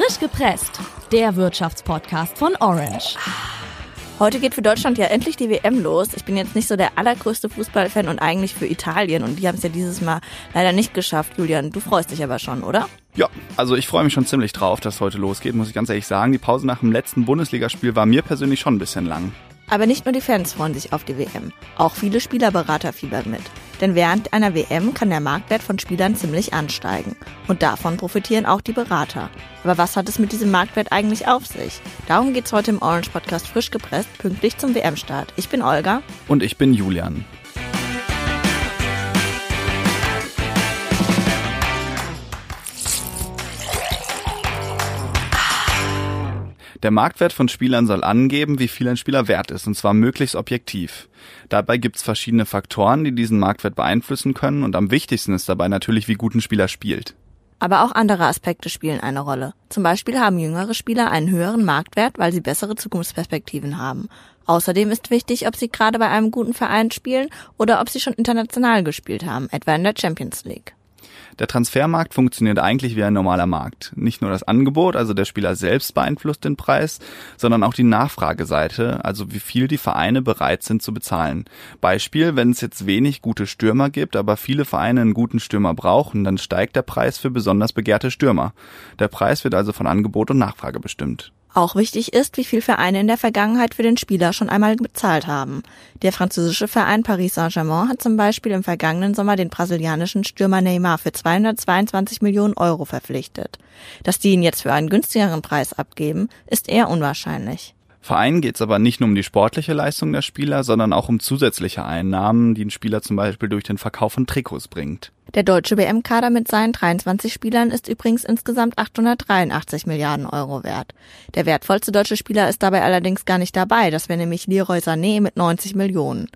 Frisch gepresst, der Wirtschaftspodcast von Orange. Heute geht für Deutschland ja endlich die WM los. Ich bin jetzt nicht so der allergrößte Fußballfan und eigentlich für Italien und die haben es ja dieses Mal leider nicht geschafft. Julian, du freust dich aber schon, oder? Ja, also ich freue mich schon ziemlich drauf, dass heute losgeht, muss ich ganz ehrlich sagen. Die Pause nach dem letzten Bundesligaspiel war mir persönlich schon ein bisschen lang. Aber nicht nur die Fans freuen sich auf die WM, auch viele Spielerberater fiebern mit. Denn während einer WM kann der Marktwert von Spielern ziemlich ansteigen. Und davon profitieren auch die Berater. Aber was hat es mit diesem Marktwert eigentlich auf sich? Darum geht's heute im Orange Podcast frisch gepresst, pünktlich zum WM-Start. Ich bin Olga. Und ich bin Julian. Der Marktwert von Spielern soll angeben, wie viel ein Spieler wert ist, und zwar möglichst objektiv. Dabei gibt es verschiedene Faktoren, die diesen Marktwert beeinflussen können, und am wichtigsten ist dabei natürlich, wie gut ein Spieler spielt. Aber auch andere Aspekte spielen eine Rolle. Zum Beispiel haben jüngere Spieler einen höheren Marktwert, weil sie bessere Zukunftsperspektiven haben. Außerdem ist wichtig, ob sie gerade bei einem guten Verein spielen oder ob sie schon international gespielt haben, etwa in der Champions League. Der Transfermarkt funktioniert eigentlich wie ein normaler Markt. Nicht nur das Angebot, also der Spieler selbst beeinflusst den Preis, sondern auch die Nachfrageseite, also wie viel die Vereine bereit sind zu bezahlen. Beispiel, wenn es jetzt wenig gute Stürmer gibt, aber viele Vereine einen guten Stürmer brauchen, dann steigt der Preis für besonders begehrte Stürmer. Der Preis wird also von Angebot und Nachfrage bestimmt. Auch wichtig ist, wie viel Vereine in der Vergangenheit für den Spieler schon einmal bezahlt haben. Der französische Verein Paris Saint-Germain hat zum Beispiel im vergangenen Sommer den brasilianischen Stürmer Neymar für 222 Millionen Euro verpflichtet. Dass die ihn jetzt für einen günstigeren Preis abgeben, ist eher unwahrscheinlich. Vereinen geht es aber nicht nur um die sportliche Leistung der Spieler, sondern auch um zusätzliche Einnahmen, die ein Spieler zum Beispiel durch den Verkauf von Trikots bringt. Der deutsche WM-Kader mit seinen 23 Spielern ist übrigens insgesamt 883 Milliarden Euro wert. Der wertvollste deutsche Spieler ist dabei allerdings gar nicht dabei, das wäre nämlich Leroy Sané mit 90 Millionen.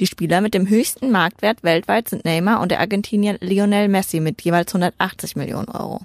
Die Spieler mit dem höchsten Marktwert weltweit sind Neymar und der Argentinier Lionel Messi mit jeweils 180 Millionen Euro.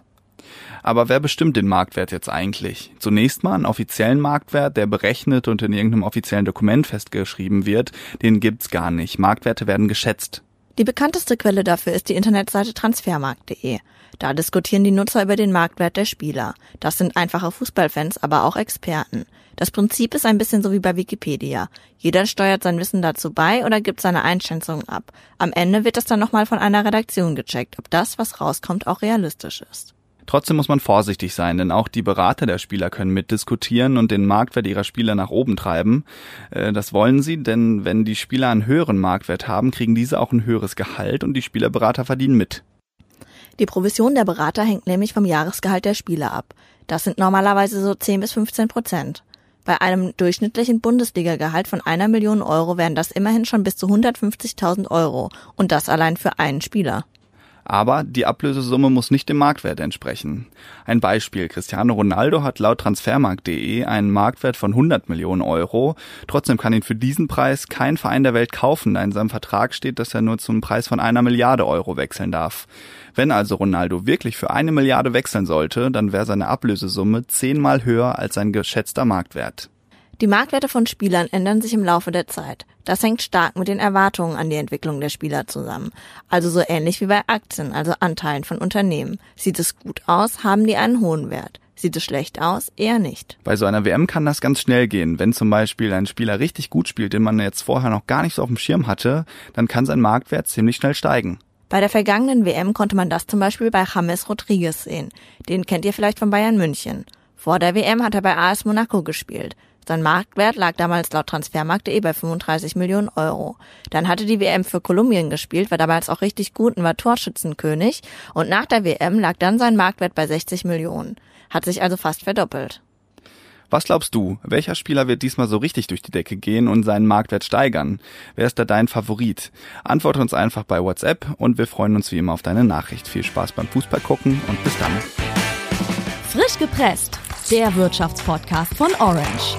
Aber wer bestimmt den Marktwert jetzt eigentlich? Zunächst mal einen offiziellen Marktwert, der berechnet und in irgendeinem offiziellen Dokument festgeschrieben wird, den gibt's gar nicht. Marktwerte werden geschätzt. Die bekannteste Quelle dafür ist die Internetseite transfermarkt.de. Da diskutieren die Nutzer über den Marktwert der Spieler. Das sind einfache Fußballfans, aber auch Experten. Das Prinzip ist ein bisschen so wie bei Wikipedia. Jeder steuert sein Wissen dazu bei oder gibt seine Einschätzung ab. Am Ende wird das dann nochmal von einer Redaktion gecheckt, ob das, was rauskommt, auch realistisch ist. Trotzdem muss man vorsichtig sein, denn auch die Berater der Spieler können mitdiskutieren und den Marktwert ihrer Spieler nach oben treiben. Äh, das wollen sie, denn wenn die Spieler einen höheren Marktwert haben, kriegen diese auch ein höheres Gehalt und die Spielerberater verdienen mit. Die Provision der Berater hängt nämlich vom Jahresgehalt der Spieler ab. Das sind normalerweise so 10 bis 15 Prozent. Bei einem durchschnittlichen Bundesligagehalt von einer Million Euro wären das immerhin schon bis zu 150.000 Euro und das allein für einen Spieler. Aber die Ablösesumme muss nicht dem Marktwert entsprechen. Ein Beispiel. Cristiano Ronaldo hat laut transfermarkt.de einen Marktwert von 100 Millionen Euro. Trotzdem kann ihn für diesen Preis kein Verein der Welt kaufen, da in seinem Vertrag steht, dass er nur zum Preis von einer Milliarde Euro wechseln darf. Wenn also Ronaldo wirklich für eine Milliarde wechseln sollte, dann wäre seine Ablösesumme zehnmal höher als sein geschätzter Marktwert. Die Marktwerte von Spielern ändern sich im Laufe der Zeit. Das hängt stark mit den Erwartungen an die Entwicklung der Spieler zusammen. Also so ähnlich wie bei Aktien, also Anteilen von Unternehmen. Sieht es gut aus, haben die einen hohen Wert. Sieht es schlecht aus? Eher nicht. Bei so einer WM kann das ganz schnell gehen. Wenn zum Beispiel ein Spieler richtig gut spielt, den man jetzt vorher noch gar nicht so auf dem Schirm hatte, dann kann sein Marktwert ziemlich schnell steigen. Bei der vergangenen WM konnte man das zum Beispiel bei James Rodriguez sehen. Den kennt ihr vielleicht von Bayern München. Vor der WM hat er bei AS Monaco gespielt. Sein Marktwert lag damals laut Transfermarkt.de bei 35 Millionen Euro. Dann hatte die WM für Kolumbien gespielt, war damals auch richtig gut und war Torschützenkönig. Und nach der WM lag dann sein Marktwert bei 60 Millionen. Hat sich also fast verdoppelt. Was glaubst du, welcher Spieler wird diesmal so richtig durch die Decke gehen und seinen Marktwert steigern? Wer ist da dein Favorit? Antworte uns einfach bei WhatsApp und wir freuen uns wie immer auf deine Nachricht. Viel Spaß beim Fußball gucken und bis dann. Frisch gepresst, der Wirtschaftspodcast von Orange.